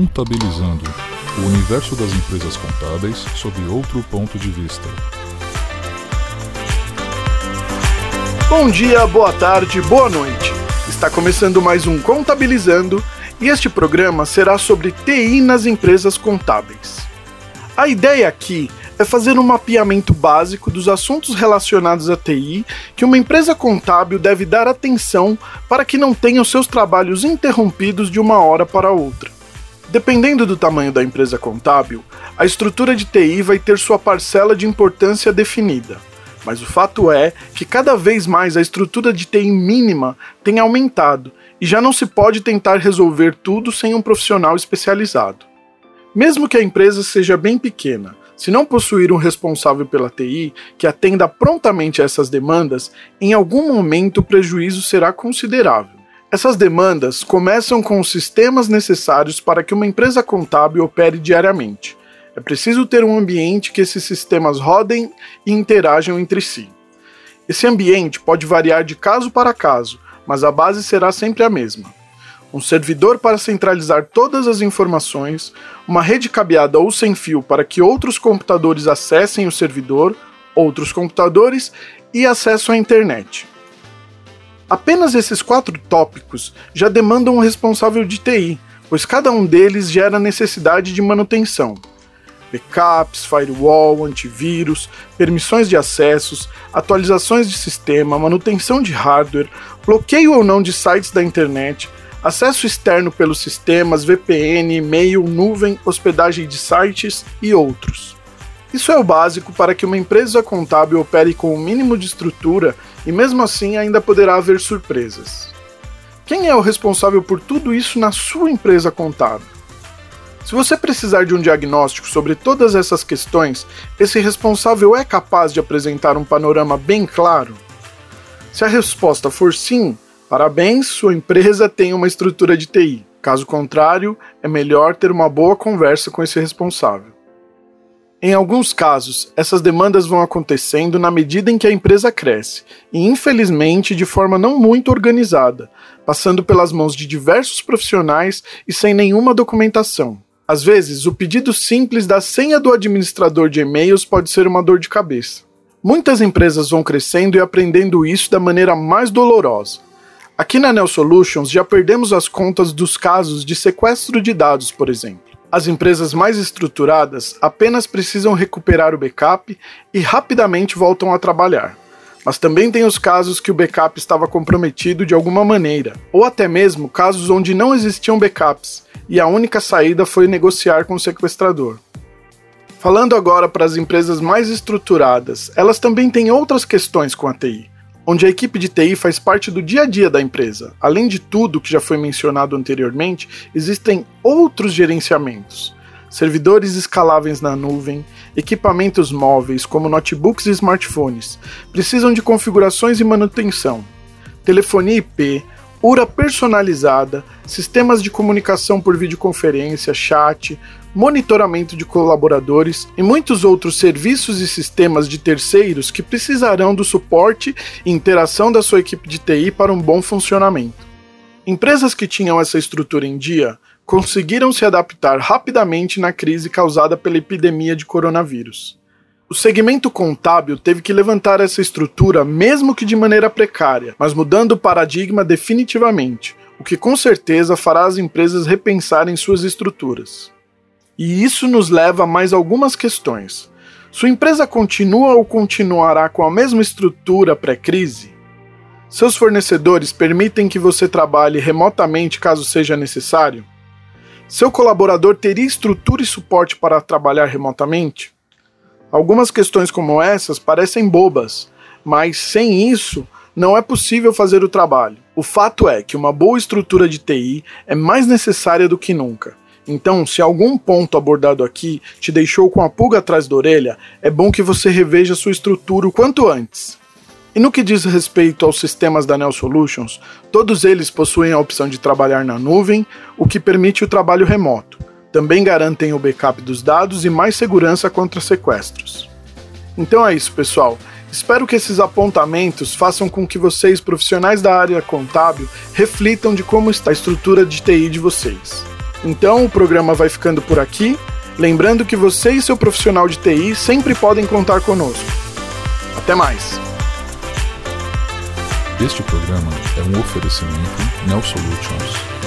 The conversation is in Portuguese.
Contabilizando o universo das empresas contábeis sob outro ponto de vista. Bom dia, boa tarde, boa noite. Está começando mais um Contabilizando e este programa será sobre TI nas empresas contábeis. A ideia aqui é fazer um mapeamento básico dos assuntos relacionados à TI que uma empresa contábil deve dar atenção para que não tenha os seus trabalhos interrompidos de uma hora para outra. Dependendo do tamanho da empresa contábil, a estrutura de TI vai ter sua parcela de importância definida. Mas o fato é que cada vez mais a estrutura de TI mínima tem aumentado e já não se pode tentar resolver tudo sem um profissional especializado. Mesmo que a empresa seja bem pequena, se não possuir um responsável pela TI que atenda prontamente a essas demandas, em algum momento o prejuízo será considerável. Essas demandas começam com os sistemas necessários para que uma empresa contábil opere diariamente. É preciso ter um ambiente que esses sistemas rodem e interajam entre si. Esse ambiente pode variar de caso para caso, mas a base será sempre a mesma um servidor para centralizar todas as informações, uma rede cabeada ou sem fio para que outros computadores acessem o servidor, outros computadores e acesso à internet. Apenas esses quatro tópicos já demandam um responsável de TI, pois cada um deles gera necessidade de manutenção. Backups, firewall, antivírus, permissões de acessos, atualizações de sistema, manutenção de hardware, bloqueio ou não de sites da internet, acesso externo pelos sistemas, VPN, e-mail, nuvem, hospedagem de sites e outros. Isso é o básico para que uma empresa contábil opere com o um mínimo de estrutura e, mesmo assim, ainda poderá haver surpresas. Quem é o responsável por tudo isso na sua empresa contábil? Se você precisar de um diagnóstico sobre todas essas questões, esse responsável é capaz de apresentar um panorama bem claro? Se a resposta for sim, Parabéns, sua empresa tem uma estrutura de TI. Caso contrário, é melhor ter uma boa conversa com esse responsável. Em alguns casos, essas demandas vão acontecendo na medida em que a empresa cresce, e infelizmente de forma não muito organizada, passando pelas mãos de diversos profissionais e sem nenhuma documentação. Às vezes, o pedido simples da senha do administrador de e-mails pode ser uma dor de cabeça. Muitas empresas vão crescendo e aprendendo isso da maneira mais dolorosa. Aqui na Neo Solutions já perdemos as contas dos casos de sequestro de dados, por exemplo. As empresas mais estruturadas apenas precisam recuperar o backup e rapidamente voltam a trabalhar. Mas também tem os casos que o backup estava comprometido de alguma maneira, ou até mesmo casos onde não existiam backups e a única saída foi negociar com o sequestrador. Falando agora para as empresas mais estruturadas, elas também têm outras questões com a TI onde a equipe de TI faz parte do dia a dia da empresa. Além de tudo que já foi mencionado anteriormente, existem outros gerenciamentos. Servidores escaláveis na nuvem, equipamentos móveis como notebooks e smartphones, precisam de configurações e manutenção, telefonia IP, URA personalizada, sistemas de comunicação por videoconferência, chat, monitoramento de colaboradores e muitos outros serviços e sistemas de terceiros que precisarão do suporte e interação da sua equipe de TI para um bom funcionamento. Empresas que tinham essa estrutura em dia conseguiram se adaptar rapidamente na crise causada pela epidemia de coronavírus. O segmento contábil teve que levantar essa estrutura, mesmo que de maneira precária, mas mudando o paradigma definitivamente, o que com certeza fará as empresas repensarem suas estruturas. E isso nos leva a mais algumas questões. Sua empresa continua ou continuará com a mesma estrutura pré-crise? Seus fornecedores permitem que você trabalhe remotamente caso seja necessário? Seu colaborador teria estrutura e suporte para trabalhar remotamente? Algumas questões como essas parecem bobas, mas sem isso não é possível fazer o trabalho. O fato é que uma boa estrutura de TI é mais necessária do que nunca. Então, se algum ponto abordado aqui te deixou com a pulga atrás da orelha, é bom que você reveja sua estrutura o quanto antes. E no que diz respeito aos sistemas da Neo Solutions, todos eles possuem a opção de trabalhar na nuvem, o que permite o trabalho remoto. Também garantem o backup dos dados e mais segurança contra sequestros. Então é isso, pessoal. Espero que esses apontamentos façam com que vocês, profissionais da área contábil, reflitam de como está a estrutura de TI de vocês. Então o programa vai ficando por aqui, lembrando que você e seu profissional de TI sempre podem contar conosco. Até mais! Este programa é um oferecimento Neo Solutions